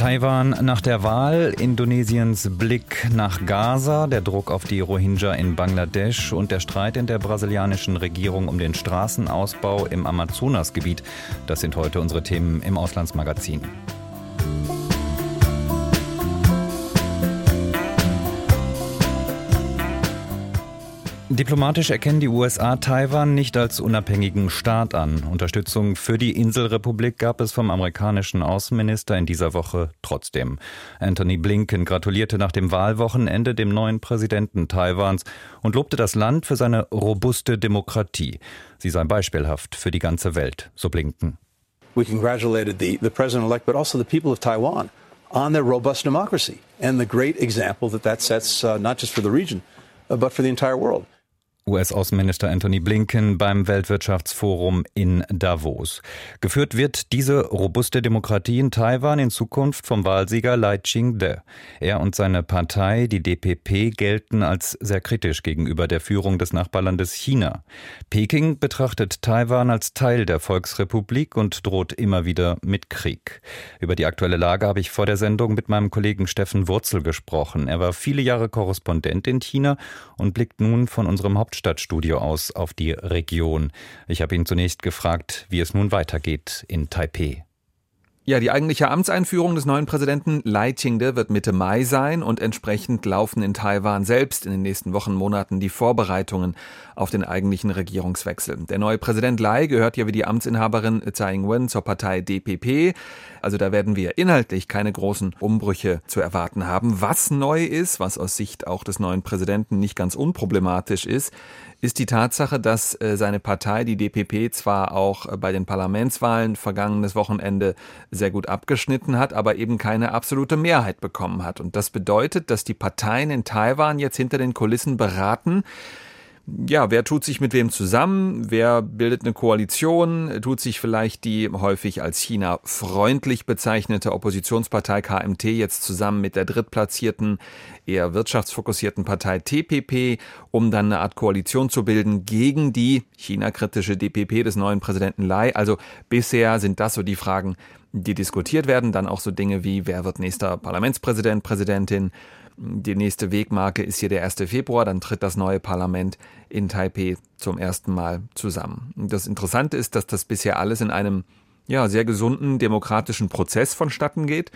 Taiwan nach der Wahl, Indonesiens Blick nach Gaza, der Druck auf die Rohingya in Bangladesch und der Streit in der brasilianischen Regierung um den Straßenausbau im Amazonasgebiet. Das sind heute unsere Themen im Auslandsmagazin. Diplomatisch erkennen die USA Taiwan nicht als unabhängigen Staat an. Unterstützung für die Inselrepublik gab es vom amerikanischen Außenminister in dieser Woche trotzdem. Anthony Blinken gratulierte nach dem Wahlwochenende dem neuen Präsidenten Taiwans und lobte das Land für seine robuste Demokratie. Sie sei beispielhaft für die ganze Welt, so Blinken. We congratulated the, the president-elect, but also the people of Taiwan on their robust democracy and the great example that that sets uh, not just for the region, uh, but for the entire world. US-Außenminister Anthony Blinken beim Weltwirtschaftsforum in Davos. Geführt wird diese robuste Demokratie in Taiwan in Zukunft vom Wahlsieger Lai Ching-de. Er und seine Partei, die DPP, gelten als sehr kritisch gegenüber der Führung des Nachbarlandes China. Peking betrachtet Taiwan als Teil der Volksrepublik und droht immer wieder mit Krieg. Über die aktuelle Lage habe ich vor der Sendung mit meinem Kollegen Steffen Wurzel gesprochen. Er war viele Jahre Korrespondent in China und blickt nun von unserem Hauptstadt Hauptstadtstudio aus auf die Region. Ich habe ihn zunächst gefragt, wie es nun weitergeht in Taipeh. Ja, die eigentliche Amtseinführung des neuen Präsidenten Lai Ching-de wird Mitte Mai sein und entsprechend laufen in Taiwan selbst in den nächsten Wochen, Monaten die Vorbereitungen auf den eigentlichen Regierungswechsel. Der neue Präsident Lai gehört ja wie die Amtsinhaberin Tsai Ing-wen zur Partei DPP. Also da werden wir inhaltlich keine großen Umbrüche zu erwarten haben. Was neu ist, was aus Sicht auch des neuen Präsidenten nicht ganz unproblematisch ist, ist die Tatsache, dass äh, seine Partei, die DPP, zwar auch äh, bei den Parlamentswahlen vergangenes Wochenende sehr gut abgeschnitten hat, aber eben keine absolute Mehrheit bekommen hat. Und das bedeutet, dass die Parteien in Taiwan jetzt hinter den Kulissen beraten, ja, wer tut sich mit wem zusammen? Wer bildet eine Koalition? Tut sich vielleicht die häufig als China freundlich bezeichnete Oppositionspartei KMT jetzt zusammen mit der drittplatzierten, eher wirtschaftsfokussierten Partei TPP, um dann eine Art Koalition zu bilden gegen die China-kritische DPP des neuen Präsidenten Lai? Also bisher sind das so die Fragen, die diskutiert werden. Dann auch so Dinge wie, wer wird nächster Parlamentspräsident, Präsidentin? Die nächste Wegmarke ist hier der 1. Februar, dann tritt das neue Parlament in Taipeh zum ersten Mal zusammen. Das Interessante ist, dass das bisher alles in einem ja, sehr gesunden demokratischen Prozess vonstatten geht.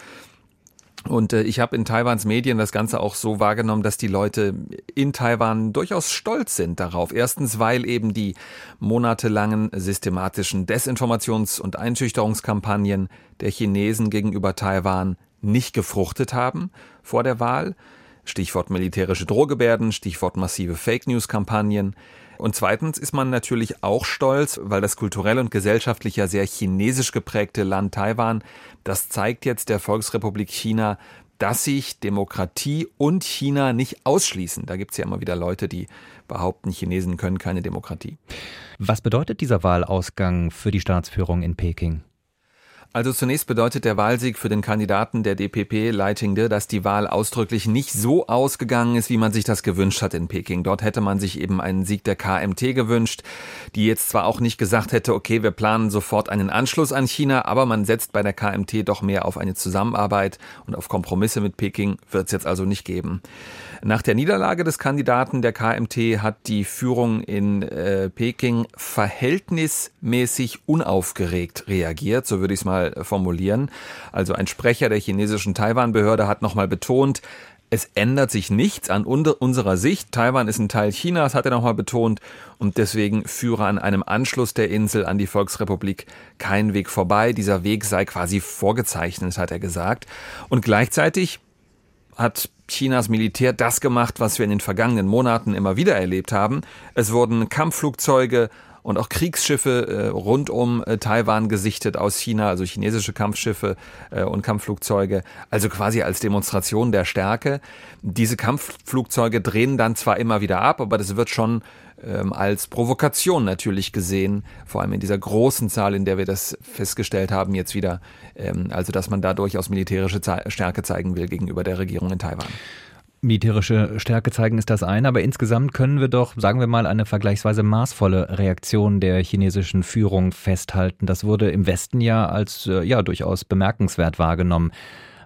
Und äh, ich habe in Taiwans Medien das Ganze auch so wahrgenommen, dass die Leute in Taiwan durchaus stolz sind darauf. Erstens, weil eben die monatelangen systematischen Desinformations- und Einschüchterungskampagnen der Chinesen gegenüber Taiwan nicht gefruchtet haben vor der Wahl. Stichwort militärische Drohgebärden, Stichwort massive Fake News-Kampagnen. Und zweitens ist man natürlich auch stolz, weil das kulturell und gesellschaftlich ja sehr chinesisch geprägte Land Taiwan, das zeigt jetzt der Volksrepublik China, dass sich Demokratie und China nicht ausschließen. Da gibt es ja immer wieder Leute, die behaupten, Chinesen können keine Demokratie. Was bedeutet dieser Wahlausgang für die Staatsführung in Peking? Also zunächst bedeutet der Wahlsieg für den Kandidaten der DPP Leitingde, dass die Wahl ausdrücklich nicht so ausgegangen ist, wie man sich das gewünscht hat in Peking. Dort hätte man sich eben einen Sieg der KMT gewünscht, die jetzt zwar auch nicht gesagt hätte, okay, wir planen sofort einen Anschluss an China, aber man setzt bei der KMT doch mehr auf eine Zusammenarbeit und auf Kompromisse mit Peking wird es jetzt also nicht geben. Nach der Niederlage des Kandidaten der KMT hat die Führung in äh, Peking verhältnismäßig unaufgeregt reagiert, so würde ich es mal formulieren. Also ein Sprecher der chinesischen Taiwan-Behörde hat nochmal betont, es ändert sich nichts an unserer Sicht. Taiwan ist ein Teil Chinas, hat er nochmal betont, und deswegen führe an einem Anschluss der Insel an die Volksrepublik kein Weg vorbei. Dieser Weg sei quasi vorgezeichnet, hat er gesagt. Und gleichzeitig hat Chinas Militär das gemacht, was wir in den vergangenen Monaten immer wieder erlebt haben. Es wurden Kampfflugzeuge und auch Kriegsschiffe äh, rund um äh, Taiwan gesichtet aus China, also chinesische Kampfschiffe äh, und Kampfflugzeuge, also quasi als Demonstration der Stärke. Diese Kampfflugzeuge drehen dann zwar immer wieder ab, aber das wird schon ähm, als Provokation natürlich gesehen, vor allem in dieser großen Zahl, in der wir das festgestellt haben, jetzt wieder, ähm, also dass man da durchaus militärische Stärke zeigen will gegenüber der Regierung in Taiwan. Militärische Stärke zeigen ist das eine, aber insgesamt können wir doch, sagen wir mal, eine vergleichsweise maßvolle Reaktion der chinesischen Führung festhalten. Das wurde im Westen ja als äh, ja durchaus bemerkenswert wahrgenommen.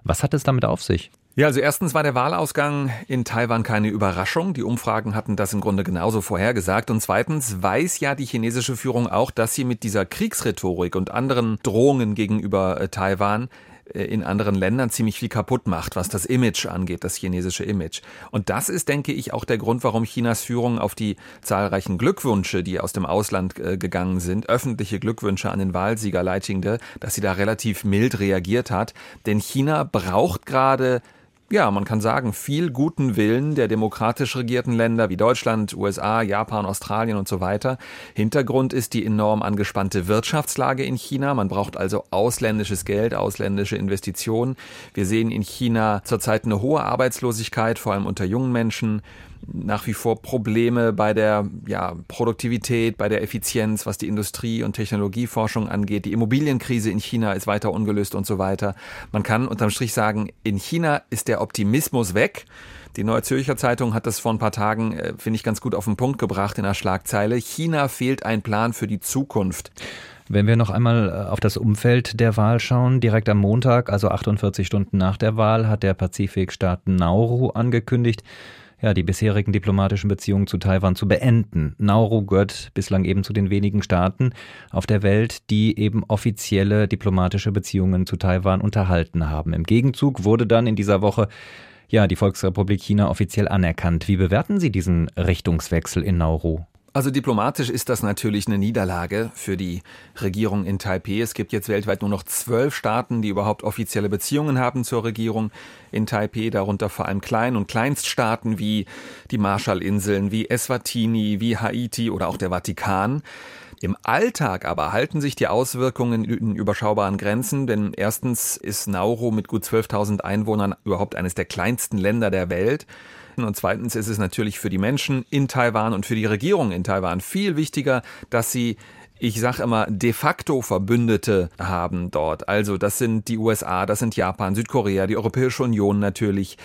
Was hat es damit auf sich? Ja, also erstens war der Wahlausgang in Taiwan keine Überraschung. Die Umfragen hatten das im Grunde genauso vorhergesagt. Und zweitens weiß ja die chinesische Führung auch, dass sie mit dieser Kriegsrhetorik und anderen Drohungen gegenüber äh, Taiwan äh, in anderen Ländern ziemlich viel kaputt macht, was das Image angeht, das chinesische Image. Und das ist, denke ich, auch der Grund, warum Chinas Führung auf die zahlreichen Glückwünsche, die aus dem Ausland äh, gegangen sind, öffentliche Glückwünsche an den Wahlsieger Lai Ching-de, dass sie da relativ mild reagiert hat. Denn China braucht gerade ja, man kann sagen, viel guten Willen der demokratisch regierten Länder wie Deutschland, USA, Japan, Australien und so weiter. Hintergrund ist die enorm angespannte Wirtschaftslage in China. Man braucht also ausländisches Geld, ausländische Investitionen. Wir sehen in China zurzeit eine hohe Arbeitslosigkeit, vor allem unter jungen Menschen nach wie vor Probleme bei der ja, Produktivität, bei der Effizienz, was die Industrie- und Technologieforschung angeht. Die Immobilienkrise in China ist weiter ungelöst und so weiter. Man kann unterm Strich sagen, in China ist der Optimismus weg. Die Neue Zürcher Zeitung hat das vor ein paar Tagen, äh, finde ich, ganz gut auf den Punkt gebracht in der Schlagzeile. China fehlt ein Plan für die Zukunft. Wenn wir noch einmal äh, auf das Umfeld der Wahl schauen, direkt am Montag, also 48 Stunden nach der Wahl, hat der Pazifikstaat Nauru angekündigt, ja, die bisherigen diplomatischen Beziehungen zu Taiwan zu beenden. Nauru gehört bislang eben zu den wenigen Staaten auf der Welt, die eben offizielle diplomatische Beziehungen zu Taiwan unterhalten haben. Im Gegenzug wurde dann in dieser Woche ja die Volksrepublik China offiziell anerkannt. Wie bewerten Sie diesen Richtungswechsel in Nauru? Also diplomatisch ist das natürlich eine Niederlage für die Regierung in Taipeh. Es gibt jetzt weltweit nur noch zwölf Staaten, die überhaupt offizielle Beziehungen haben zur Regierung in Taipeh, darunter vor allem Klein- und Kleinststaaten wie die Marshallinseln, wie Eswatini, wie Haiti oder auch der Vatikan. Im Alltag aber halten sich die Auswirkungen in überschaubaren Grenzen, denn erstens ist Nauru mit gut 12.000 Einwohnern überhaupt eines der kleinsten Länder der Welt. Und zweitens ist es natürlich für die Menschen in Taiwan und für die Regierung in Taiwan viel wichtiger, dass sie ich sage immer, de facto Verbündete haben dort. Also das sind die USA, das sind Japan, Südkorea, die Europäische Union natürlich.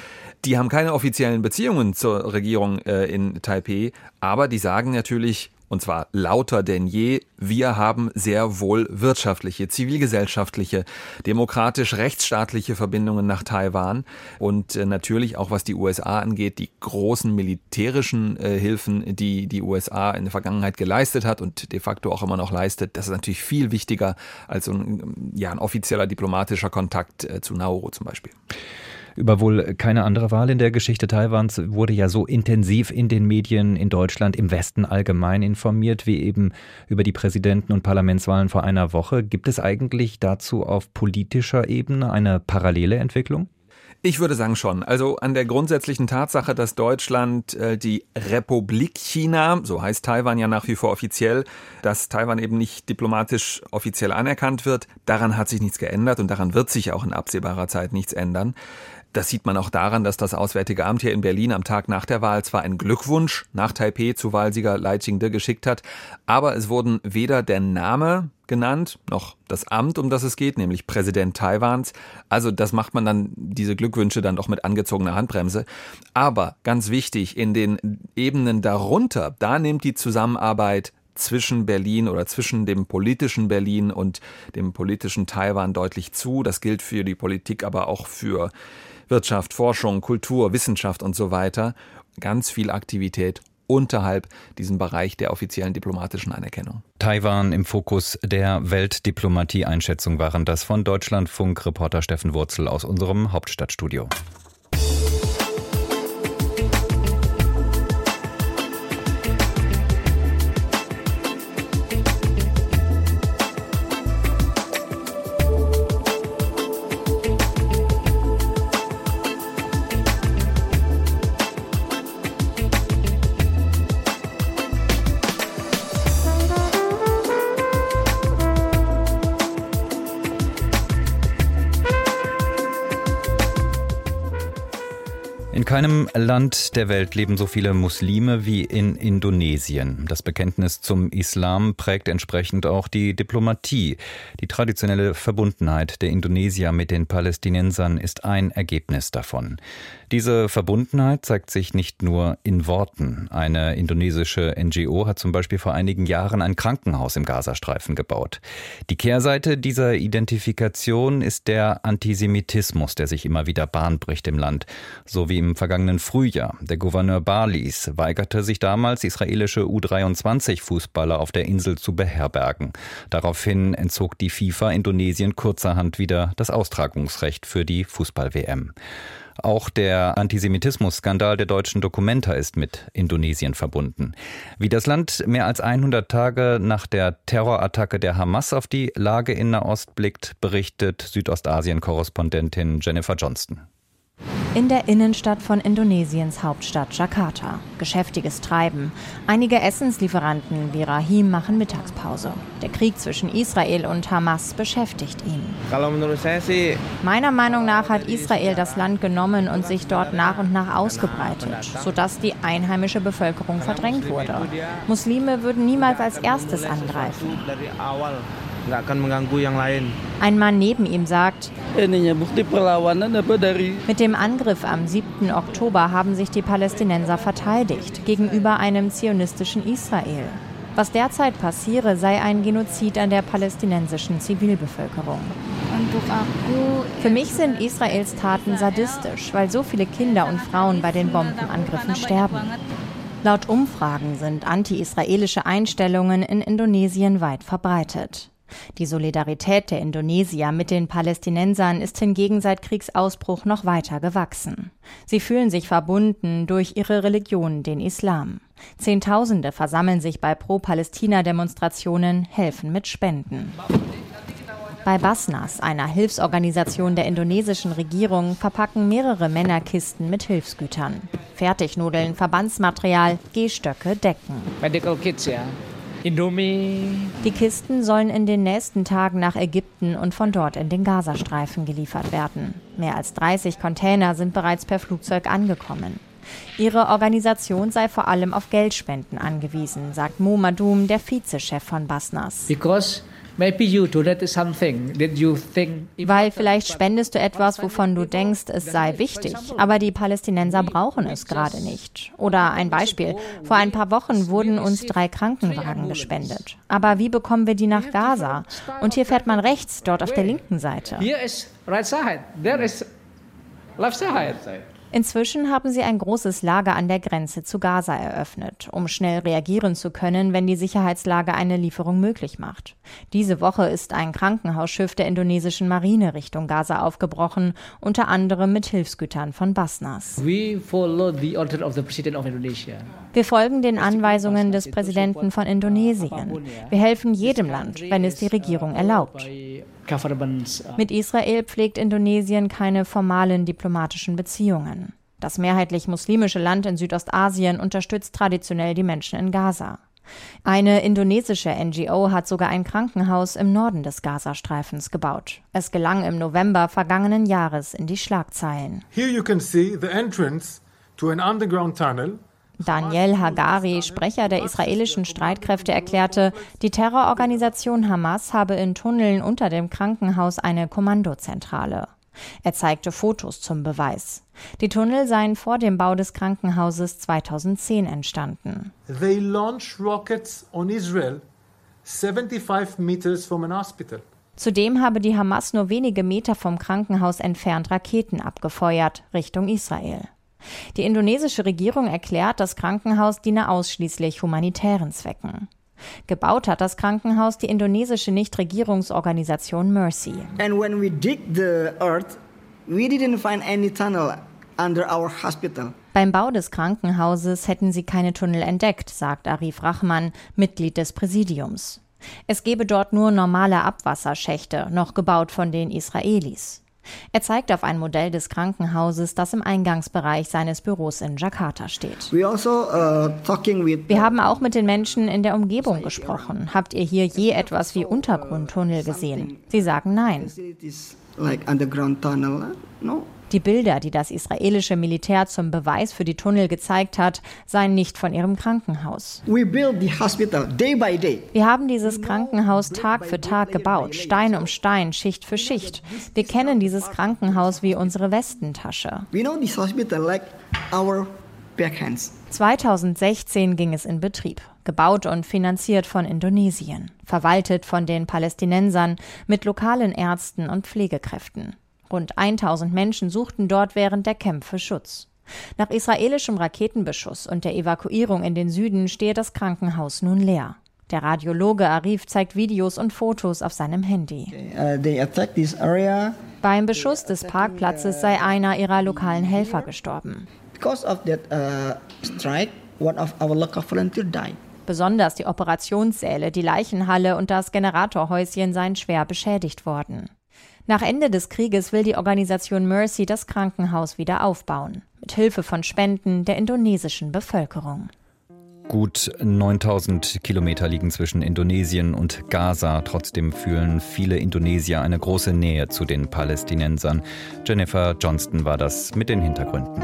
Die haben keine offiziellen Beziehungen zur Regierung äh, in Taipei, aber die sagen natürlich, und zwar lauter denn je, wir haben sehr wohl wirtschaftliche, zivilgesellschaftliche, demokratisch-rechtsstaatliche Verbindungen nach Taiwan und äh, natürlich auch was die USA angeht, die großen militärischen äh, Hilfen, die die USA in der Vergangenheit geleistet hat und de facto auch immer noch leistet, das ist natürlich viel wichtiger als ein, ja, ein offizieller diplomatischer Kontakt äh, zu Nauru zum Beispiel. Über wohl keine andere Wahl in der Geschichte Taiwans wurde ja so intensiv in den Medien in Deutschland, im Westen allgemein informiert, wie eben über die Präsidenten- und Parlamentswahlen vor einer Woche. Gibt es eigentlich dazu auf politischer Ebene eine parallele Entwicklung? Ich würde sagen schon. Also an der grundsätzlichen Tatsache, dass Deutschland äh, die Republik China, so heißt Taiwan ja nach wie vor offiziell, dass Taiwan eben nicht diplomatisch offiziell anerkannt wird, daran hat sich nichts geändert und daran wird sich auch in absehbarer Zeit nichts ändern. Das sieht man auch daran, dass das Auswärtige Amt hier in Berlin am Tag nach der Wahl zwar einen Glückwunsch nach Taipeh zu Wahlsieger Lai Ching-de geschickt hat, aber es wurden weder der Name genannt, noch das Amt, um das es geht, nämlich Präsident Taiwans. Also das macht man dann, diese Glückwünsche dann doch mit angezogener Handbremse. Aber ganz wichtig, in den Ebenen darunter, da nimmt die Zusammenarbeit zwischen Berlin oder zwischen dem politischen Berlin und dem politischen Taiwan deutlich zu. Das gilt für die Politik, aber auch für Wirtschaft, Forschung, Kultur, Wissenschaft und so weiter. Ganz viel Aktivität unterhalb diesem Bereich der offiziellen diplomatischen Anerkennung. Taiwan im Fokus der Weltdiplomatie-Einschätzung waren das von Deutschlandfunk-Reporter Steffen Wurzel aus unserem Hauptstadtstudio. Keinem Land der Welt leben so viele Muslime wie in Indonesien. Das Bekenntnis zum Islam prägt entsprechend auch die Diplomatie. Die traditionelle Verbundenheit der Indonesier mit den Palästinensern ist ein Ergebnis davon. Diese Verbundenheit zeigt sich nicht nur in Worten. Eine indonesische NGO hat zum Beispiel vor einigen Jahren ein Krankenhaus im Gazastreifen gebaut. Die Kehrseite dieser Identifikation ist der Antisemitismus, der sich immer wieder Bahn bricht im Land, so wie im vergangenen Frühjahr. Der Gouverneur Balis weigerte sich damals, israelische U23-Fußballer auf der Insel zu beherbergen. Daraufhin entzog die FIFA Indonesien kurzerhand wieder das Austragungsrecht für die Fußball-WM. Auch der Antisemitismus-Skandal der deutschen Dokumenta ist mit Indonesien verbunden. Wie das Land mehr als 100 Tage nach der Terrorattacke der Hamas auf die Lage in Nahost blickt, berichtet Südostasien-Korrespondentin Jennifer Johnston. In der Innenstadt von Indonesiens Hauptstadt Jakarta. Geschäftiges Treiben. Einige Essenslieferanten wie Rahim machen Mittagspause. Der Krieg zwischen Israel und Hamas beschäftigt ihn. Meiner Meinung nach hat Israel das Land genommen und sich dort nach und nach ausgebreitet, sodass die einheimische Bevölkerung verdrängt wurde. Muslime würden niemals als erstes angreifen. Ein Mann neben ihm sagt, mit dem Angriff am 7. Oktober haben sich die Palästinenser verteidigt gegenüber einem zionistischen Israel. Was derzeit passiere, sei ein Genozid an der palästinensischen Zivilbevölkerung. Für mich sind Israels Taten sadistisch, weil so viele Kinder und Frauen bei den Bombenangriffen sterben. Laut Umfragen sind anti-israelische Einstellungen in Indonesien weit verbreitet. Die Solidarität der Indonesier mit den Palästinensern ist hingegen seit Kriegsausbruch noch weiter gewachsen. Sie fühlen sich verbunden durch ihre Religion, den Islam. Zehntausende versammeln sich bei Pro-Palästina-Demonstrationen, helfen mit Spenden. Bei Basnas, einer Hilfsorganisation der indonesischen Regierung, verpacken mehrere Männer Kisten mit Hilfsgütern. Fertignudeln, Verbandsmaterial, Gehstöcke, Decken. Medical Kits, ja. Indomie. Die Kisten sollen in den nächsten Tagen nach Ägypten und von dort in den Gazastreifen geliefert werden. Mehr als 30 Container sind bereits per Flugzeug angekommen. Ihre Organisation sei vor allem auf Geldspenden angewiesen, sagt Mo Madum, der Vizechef von Basnas. Because weil vielleicht spendest du etwas, wovon du denkst, es sei wichtig, aber die Palästinenser brauchen es gerade nicht. Oder ein Beispiel. Vor ein paar Wochen wurden uns drei Krankenwagen gespendet. Aber wie bekommen wir die nach Gaza? Und hier fährt man rechts, dort auf der linken Seite. Hier ist right side, there is left side. Inzwischen haben sie ein großes Lager an der Grenze zu Gaza eröffnet, um schnell reagieren zu können, wenn die Sicherheitslage eine Lieferung möglich macht. Diese Woche ist ein Krankenhausschiff der indonesischen Marine Richtung Gaza aufgebrochen, unter anderem mit Hilfsgütern von Basnas. Wir folgen den Anweisungen des Präsidenten von Indonesien. Wir helfen jedem Land, wenn es die Regierung erlaubt. Uh, Mit Israel pflegt Indonesien keine formalen diplomatischen Beziehungen. Das mehrheitlich muslimische Land in Südostasien unterstützt traditionell die Menschen in Gaza. Eine indonesische NGO hat sogar ein Krankenhaus im Norden des Gazastreifens gebaut. Es gelang im November vergangenen Jahres in die Schlagzeilen. Here you can see the entrance to an underground tunnel Daniel Hagari, Sprecher der israelischen Streitkräfte, erklärte, die Terrororganisation Hamas habe in Tunneln unter dem Krankenhaus eine Kommandozentrale. Er zeigte Fotos zum Beweis. Die Tunnel seien vor dem Bau des Krankenhauses 2010 entstanden. They launch rockets on Israel 75 meters from an hospital. Zudem habe die Hamas nur wenige Meter vom Krankenhaus entfernt Raketen abgefeuert Richtung Israel. Die indonesische Regierung erklärt, das Krankenhaus diene ausschließlich humanitären Zwecken. Gebaut hat das Krankenhaus die indonesische Nichtregierungsorganisation Mercy. And when we dig the earth, we didn't find any tunnel under our hospital. Beim Bau des Krankenhauses hätten sie keine Tunnel entdeckt, sagt Arif Rahman, Mitglied des Präsidiums. Es gebe dort nur normale Abwasserschächte, noch gebaut von den Israelis. Er zeigt auf ein Modell des Krankenhauses, das im Eingangsbereich seines Büros in Jakarta steht. Also, uh, Wir haben auch mit den Menschen in der Umgebung gesprochen. Habt ihr hier je etwas wie Untergrundtunnel gesehen? Sie sagen nein. Die Bilder, die das israelische Militär zum Beweis für die Tunnel gezeigt hat, seien nicht von ihrem Krankenhaus. Wir haben dieses Krankenhaus Tag für Tag gebaut, Stein um Stein, Schicht für Schicht. Wir kennen dieses Krankenhaus wie unsere Westentasche. 2016 ging es in Betrieb, gebaut und finanziert von Indonesien, verwaltet von den Palästinensern mit lokalen Ärzten und Pflegekräften. Rund 1000 Menschen suchten dort während der Kämpfe Schutz. Nach israelischem Raketenbeschuss und der Evakuierung in den Süden stehe das Krankenhaus nun leer. Der Radiologe Arif zeigt Videos und Fotos auf seinem Handy. Uh, Beim Beschuss des Parkplatzes sei einer ihrer lokalen Helfer gestorben. Uh, Besonders die Operationssäle, die Leichenhalle und das Generatorhäuschen seien schwer beschädigt worden. Nach Ende des Krieges will die Organisation Mercy das Krankenhaus wieder aufbauen, mit Hilfe von Spenden der indonesischen Bevölkerung. Gut 9000 Kilometer liegen zwischen Indonesien und Gaza. Trotzdem fühlen viele Indonesier eine große Nähe zu den Palästinensern. Jennifer Johnston war das mit den Hintergründen.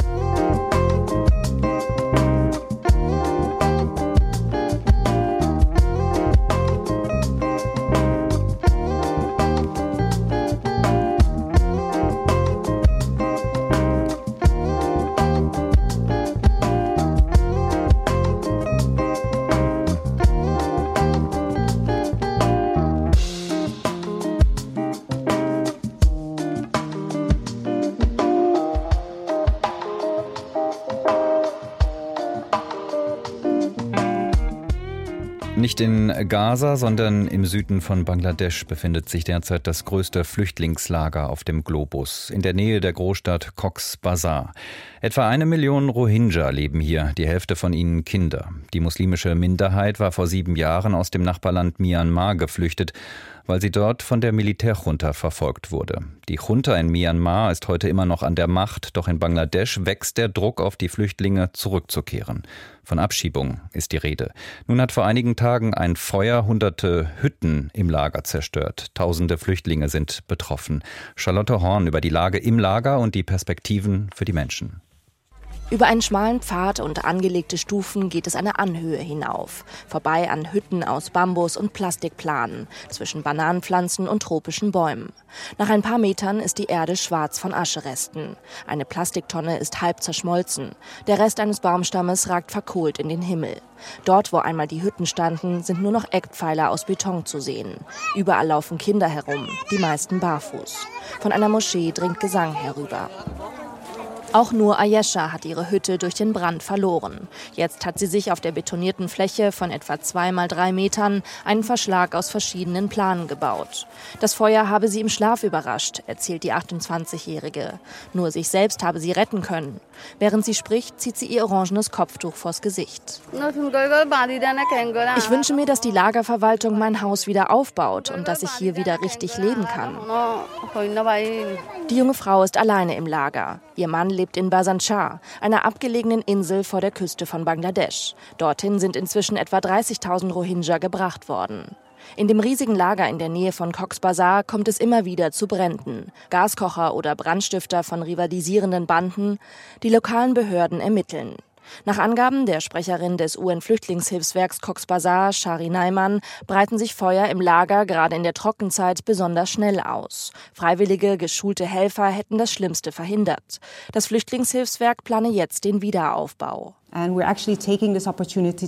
Nicht in Gaza, sondern im Süden von Bangladesch befindet sich derzeit das größte Flüchtlingslager auf dem Globus, in der Nähe der Großstadt Cox's Bazar. Etwa eine Million Rohingya leben hier, die Hälfte von ihnen Kinder. Die muslimische Minderheit war vor sieben Jahren aus dem Nachbarland Myanmar geflüchtet weil sie dort von der Militärjunta verfolgt wurde. Die Junta in Myanmar ist heute immer noch an der Macht, doch in Bangladesch wächst der Druck auf die Flüchtlinge zurückzukehren. Von Abschiebung ist die Rede. Nun hat vor einigen Tagen ein Feuer hunderte Hütten im Lager zerstört. Tausende Flüchtlinge sind betroffen. Charlotte Horn über die Lage im Lager und die Perspektiven für die Menschen. Über einen schmalen Pfad und angelegte Stufen geht es eine Anhöhe hinauf, vorbei an Hütten aus Bambus und Plastikplanen, zwischen Bananenpflanzen und tropischen Bäumen. Nach ein paar Metern ist die Erde schwarz von Ascheresten. Eine Plastiktonne ist halb zerschmolzen. Der Rest eines Baumstammes ragt verkohlt in den Himmel. Dort, wo einmal die Hütten standen, sind nur noch Eckpfeiler aus Beton zu sehen. Überall laufen Kinder herum, die meisten barfuß. Von einer Moschee dringt Gesang herüber. Auch nur Ayesha hat ihre Hütte durch den Brand verloren. Jetzt hat sie sich auf der betonierten Fläche von etwa zwei mal drei Metern einen Verschlag aus verschiedenen Planen gebaut. Das Feuer habe sie im Schlaf überrascht, erzählt die 28-Jährige. Nur sich selbst habe sie retten können. Während sie spricht, zieht sie ihr orangenes Kopftuch vors Gesicht. Ich wünsche mir, dass die Lagerverwaltung mein Haus wieder aufbaut und dass ich hier wieder richtig leben kann. Die junge Frau ist alleine im Lager. Ihr Mann lebt in Basanchar, einer abgelegenen Insel vor der Küste von Bangladesch. Dorthin sind inzwischen etwa 30.000 Rohingya gebracht worden. In dem riesigen Lager in der Nähe von Cox's Bazar kommt es immer wieder zu Bränden. Gaskocher oder Brandstifter von rivalisierenden Banden. Die lokalen Behörden ermitteln. Nach Angaben der Sprecherin des UN-Flüchtlingshilfswerks Cox's Bazar, Shari Neiman, breiten sich Feuer im Lager gerade in der Trockenzeit besonders schnell aus. Freiwillige, geschulte Helfer hätten das Schlimmste verhindert. Das Flüchtlingshilfswerk plane jetzt den Wiederaufbau.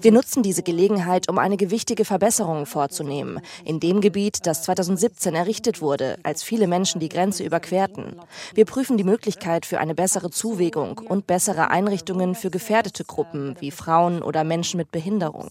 Wir nutzen diese Gelegenheit, um eine gewichtige Verbesserung vorzunehmen. In dem Gebiet, das 2017 errichtet wurde, als viele Menschen die Grenze überquerten. Wir prüfen die Möglichkeit für eine bessere Zuwägung und bessere Einrichtungen für gefährdete Gruppen wie Frauen oder Menschen mit Behinderung.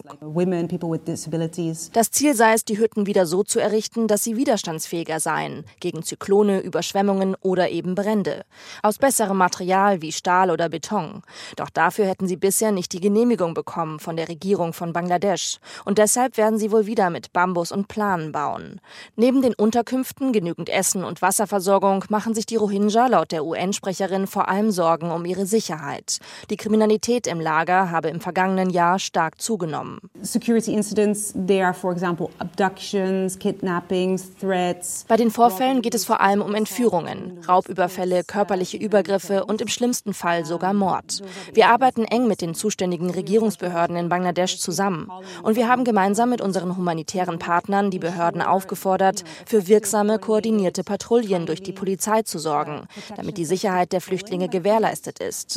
Das Ziel sei es, die Hütten wieder so zu errichten, dass sie widerstandsfähiger seien gegen Zyklone, Überschwemmungen oder eben Brände. Aus besserem Material wie Stahl oder Beton. Doch dafür hätten sie bisher bisher nicht die Genehmigung bekommen von der Regierung von Bangladesch. Und deshalb werden sie wohl wieder mit Bambus und Planen bauen. Neben den Unterkünften, genügend Essen und Wasserversorgung machen sich die Rohingya laut der UN-Sprecherin vor allem Sorgen um ihre Sicherheit. Die Kriminalität im Lager habe im vergangenen Jahr stark zugenommen. Security incidents, they are for example abductions, kidnappings, threats. Bei den Vorfällen geht es vor allem um Entführungen, Raubüberfälle, körperliche Übergriffe und im schlimmsten Fall sogar Mord. Wir arbeiten eng mit den zuständigen Regierungsbehörden in Bangladesch zusammen. Und wir haben gemeinsam mit unseren humanitären Partnern die Behörden aufgefordert, für wirksame, koordinierte Patrouillen durch die Polizei zu sorgen, damit die Sicherheit der Flüchtlinge gewährleistet ist.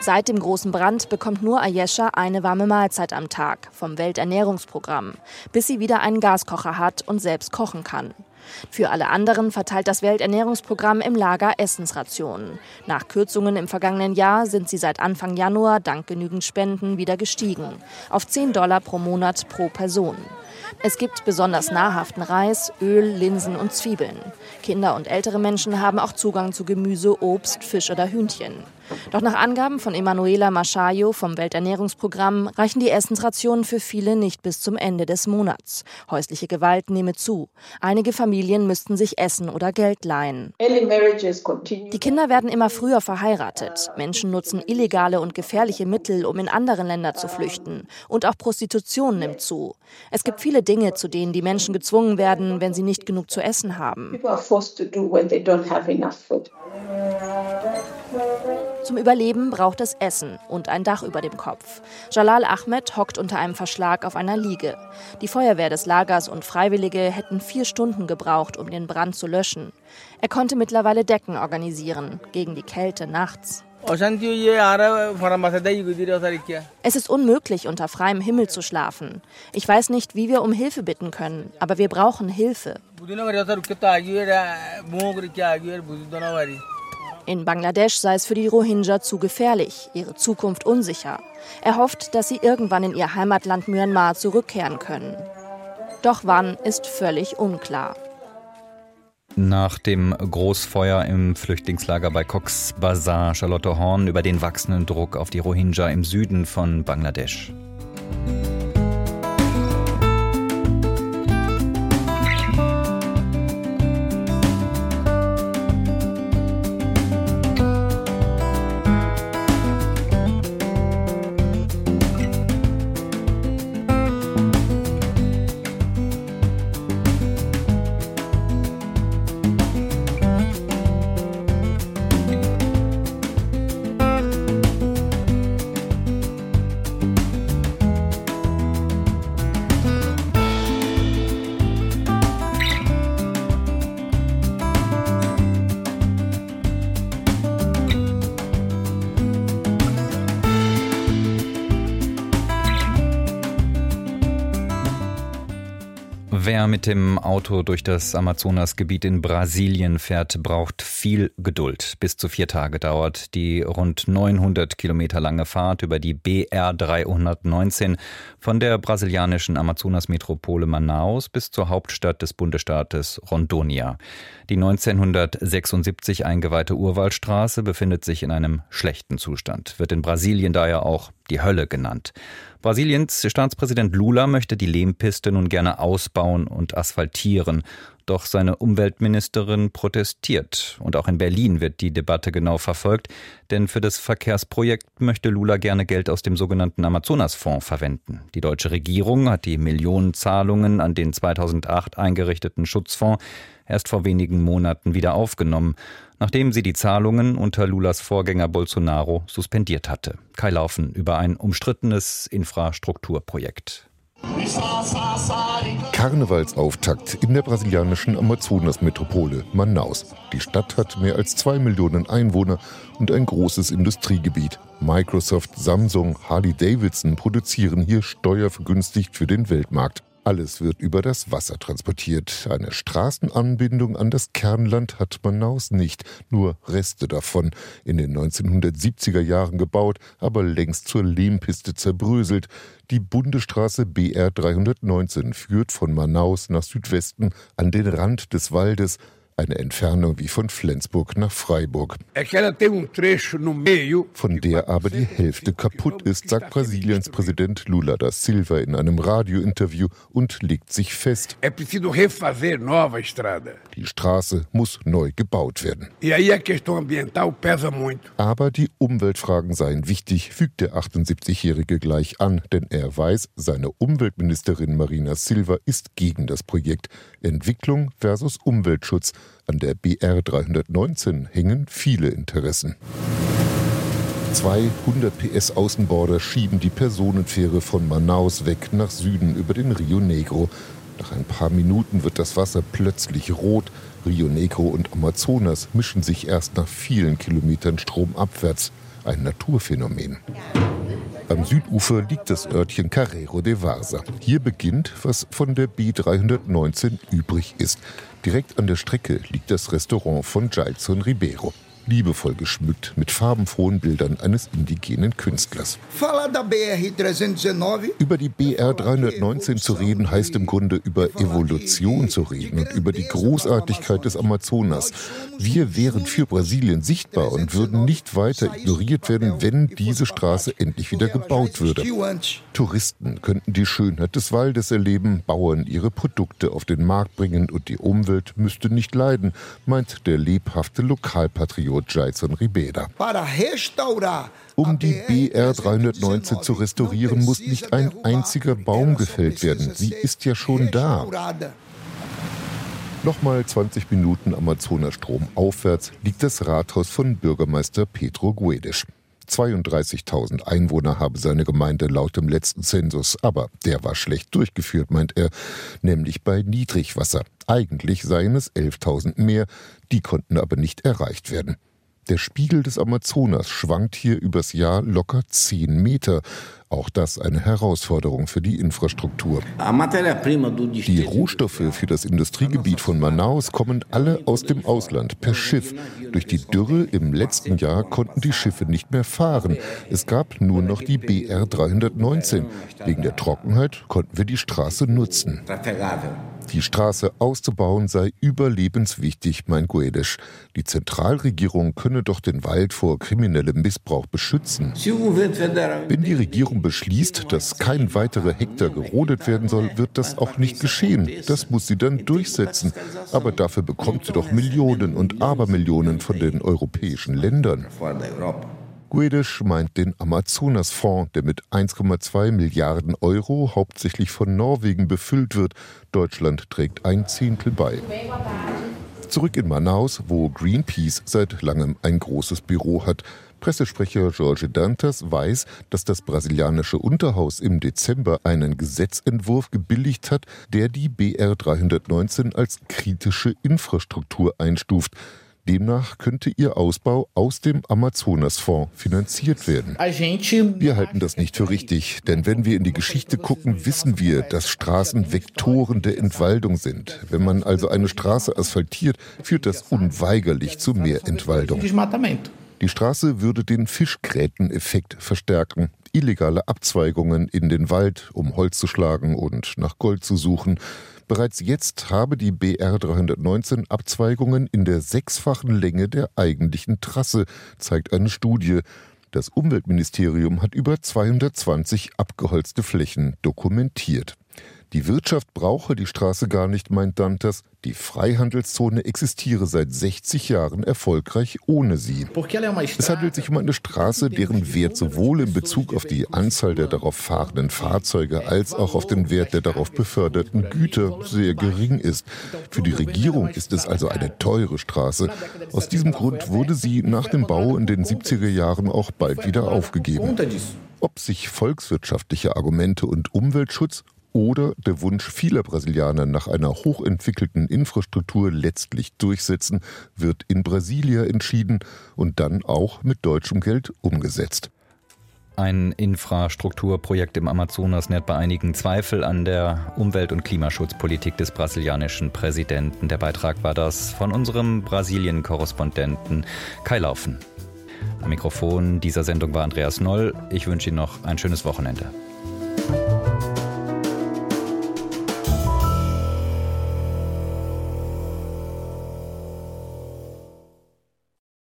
Seit dem großen Brand bekommt nur Ayesha eine warme Mahlzeit am Tag vom Welternährungsprogramm, bis sie wieder einen Gaskocher hat und selbst kochen kann. Für alle anderen verteilt das Welternährungsprogramm im Lager Essensrationen. Nach Kürzungen im vergangenen Jahr sind sie seit Anfang Januar dank genügend Spenden wieder gestiegen. Auf 10 Dollar pro Monat pro Person. Es gibt besonders nahrhaften Reis, Öl, Linsen und Zwiebeln. Kinder und ältere Menschen haben auch Zugang zu Gemüse, Obst, Fisch oder Hühnchen. Doch nach Angaben von Emanuela Maschayo vom Welternährungsprogramm reichen die Essensrationen für viele nicht bis zum Ende des Monats. Häusliche Gewalt nehme zu. Einige Familien müssten sich Essen oder Geld leihen. Die Kinder werden immer früher verheiratet. Menschen nutzen illegale und gefährliche Mittel, um in andere Länder zu flüchten. Und auch Prostitution nimmt zu. Es gibt viele Dinge, zu denen die Menschen gezwungen werden, wenn sie nicht genug zu essen haben. Zum Überleben braucht es Essen und ein Dach über dem Kopf. Jalal Ahmed hockt unter einem Verschlag auf einer Liege. Die Feuerwehr des Lagers und Freiwillige hätten vier Stunden gebraucht, um den Brand zu löschen. Er konnte mittlerweile Decken organisieren gegen die Kälte nachts. Es ist unmöglich, unter freiem Himmel zu schlafen. Ich weiß nicht, wie wir um Hilfe bitten können, aber wir brauchen Hilfe. In Bangladesch sei es für die Rohingya zu gefährlich, ihre Zukunft unsicher. Er hofft, dass sie irgendwann in ihr Heimatland Myanmar zurückkehren können. Doch wann ist völlig unklar. Nach dem Großfeuer im Flüchtlingslager bei Cox's Bazar Charlotte Horn über den wachsenden Druck auf die Rohingya im Süden von Bangladesch. Wer mit dem Auto durch das Amazonasgebiet in Brasilien fährt, braucht viel Geduld. Bis zu vier Tage dauert die rund 900 Kilometer lange Fahrt über die BR 319 von der brasilianischen Amazonasmetropole Manaus bis zur Hauptstadt des Bundesstaates Rondônia. Die 1976 eingeweihte Urwaldstraße befindet sich in einem schlechten Zustand, wird in Brasilien daher auch die Hölle genannt. Brasiliens Staatspräsident Lula möchte die Lehmpiste nun gerne ausbauen und asphaltieren. Doch seine Umweltministerin protestiert. Und auch in Berlin wird die Debatte genau verfolgt, denn für das Verkehrsprojekt möchte Lula gerne Geld aus dem sogenannten Amazonasfonds verwenden. Die deutsche Regierung hat die Millionenzahlungen an den 2008 eingerichteten Schutzfonds erst vor wenigen Monaten wieder aufgenommen, nachdem sie die Zahlungen unter Lulas Vorgänger Bolsonaro suspendiert hatte. Kai Laufen über ein umstrittenes Infrastrukturprojekt. Karnevalsauftakt in der brasilianischen Amazonasmetropole Manaus. Die Stadt hat mehr als zwei Millionen Einwohner und ein großes Industriegebiet. Microsoft, Samsung, Harley Davidson produzieren hier steuervergünstigt für den Weltmarkt. Alles wird über das Wasser transportiert. Eine Straßenanbindung an das Kernland hat Manaus nicht, nur Reste davon. In den 1970er Jahren gebaut, aber längst zur Lehmpiste zerbröselt. Die Bundesstraße BR 319 führt von Manaus nach Südwesten an den Rand des Waldes eine Entfernung wie von Flensburg nach Freiburg. Von der aber die Hälfte kaputt ist, sagt Brasiliens Präsident Lula da Silva in einem Radiointerview und legt sich fest. Die Straße muss neu gebaut werden. Aber die Umweltfragen seien wichtig, fügt der 78-Jährige gleich an, denn er weiß, seine Umweltministerin Marina Silva ist gegen das Projekt Entwicklung versus Umweltschutz. An der BR 319 hängen viele Interessen. 200 PS Außenborder schieben die Personenfähre von Manaus weg nach Süden über den Rio Negro. Nach ein paar Minuten wird das Wasser plötzlich rot. Rio Negro und Amazonas mischen sich erst nach vielen Kilometern stromabwärts. Ein Naturphänomen. Am Südufer liegt das Örtchen Carrero de Varsa. Hier beginnt, was von der B319 übrig ist. Direkt an der Strecke liegt das Restaurant von Jailson Ribeiro liebevoll geschmückt mit farbenfrohen Bildern eines indigenen Künstlers. Über die BR 319 zu reden, heißt im Grunde über Evolution zu reden und über die Großartigkeit des Amazonas. Wir wären für Brasilien sichtbar und würden nicht weiter ignoriert werden, wenn diese Straße endlich wieder gebaut würde. Touristen könnten die Schönheit des Waldes erleben, Bauern ihre Produkte auf den Markt bringen und die Umwelt müsste nicht leiden, meint der lebhafte Lokalpatriot Rio Jason Ribeira. Um die BR 319 zu restaurieren, muss nicht ein einziger Baum gefällt werden. Sie ist ja schon da. Nochmal 20 Minuten Amazonastrom aufwärts liegt das Rathaus von Bürgermeister Pedro Guedes. 32.000 Einwohner habe seine Gemeinde laut dem letzten Zensus, aber der war schlecht durchgeführt, meint er, nämlich bei Niedrigwasser. Eigentlich seien es 11.000 mehr, die konnten aber nicht erreicht werden. Der Spiegel des Amazonas schwankt hier übers Jahr locker 10 Meter. Auch das eine Herausforderung für die Infrastruktur. Die Rohstoffe für das Industriegebiet von Manaus kommen alle aus dem Ausland per Schiff. Durch die Dürre im letzten Jahr konnten die Schiffe nicht mehr fahren. Es gab nur noch die BR 319. Wegen der Trockenheit konnten wir die Straße nutzen. Die Straße auszubauen sei überlebenswichtig, meint Guedes. Die Zentralregierung könne doch den Wald vor kriminellem Missbrauch beschützen. Wenn die Regierung beschließt, dass kein weiterer Hektar gerodet werden soll, wird das auch nicht geschehen. Das muss sie dann durchsetzen. Aber dafür bekommt sie doch Millionen und Abermillionen von den europäischen Ländern. Guedes meint den Amazonasfonds, der mit 1,2 Milliarden Euro hauptsächlich von Norwegen befüllt wird. Deutschland trägt ein Zehntel bei. Zurück in Manaus, wo Greenpeace seit langem ein großes Büro hat. Pressesprecher Jorge Dantas weiß, dass das brasilianische Unterhaus im Dezember einen Gesetzentwurf gebilligt hat, der die BR 319 als kritische Infrastruktur einstuft. Demnach könnte ihr Ausbau aus dem Amazonasfonds finanziert werden. Wir halten das nicht für richtig, denn wenn wir in die Geschichte gucken, wissen wir, dass Straßen Vektoren der Entwaldung sind. Wenn man also eine Straße asphaltiert, führt das unweigerlich zu mehr Entwaldung. Die Straße würde den Fischgräteneffekt verstärken. Illegale Abzweigungen in den Wald, um Holz zu schlagen und nach Gold zu suchen. Bereits jetzt habe die BR 319 Abzweigungen in der sechsfachen Länge der eigentlichen Trasse, zeigt eine Studie. Das Umweltministerium hat über 220 abgeholzte Flächen dokumentiert. Die Wirtschaft brauche die Straße gar nicht, meint Dantas. Die Freihandelszone existiere seit 60 Jahren erfolgreich ohne sie. Es handelt sich um eine Straße, deren Wert sowohl in Bezug auf die Anzahl der darauf fahrenden Fahrzeuge als auch auf den Wert der darauf beförderten Güter sehr gering ist. Für die Regierung ist es also eine teure Straße. Aus diesem Grund wurde sie nach dem Bau in den 70er Jahren auch bald wieder aufgegeben. Ob sich volkswirtschaftliche Argumente und Umweltschutz oder der Wunsch vieler Brasilianer nach einer hochentwickelten Infrastruktur letztlich durchsetzen, wird in Brasilia entschieden und dann auch mit deutschem Geld umgesetzt. Ein Infrastrukturprojekt im Amazonas nährt bei einigen Zweifel an der Umwelt- und Klimaschutzpolitik des brasilianischen Präsidenten. Der Beitrag war das von unserem Brasilien-Korrespondenten Kai Laufen. Am Mikrofon dieser Sendung war Andreas Noll. Ich wünsche Ihnen noch ein schönes Wochenende.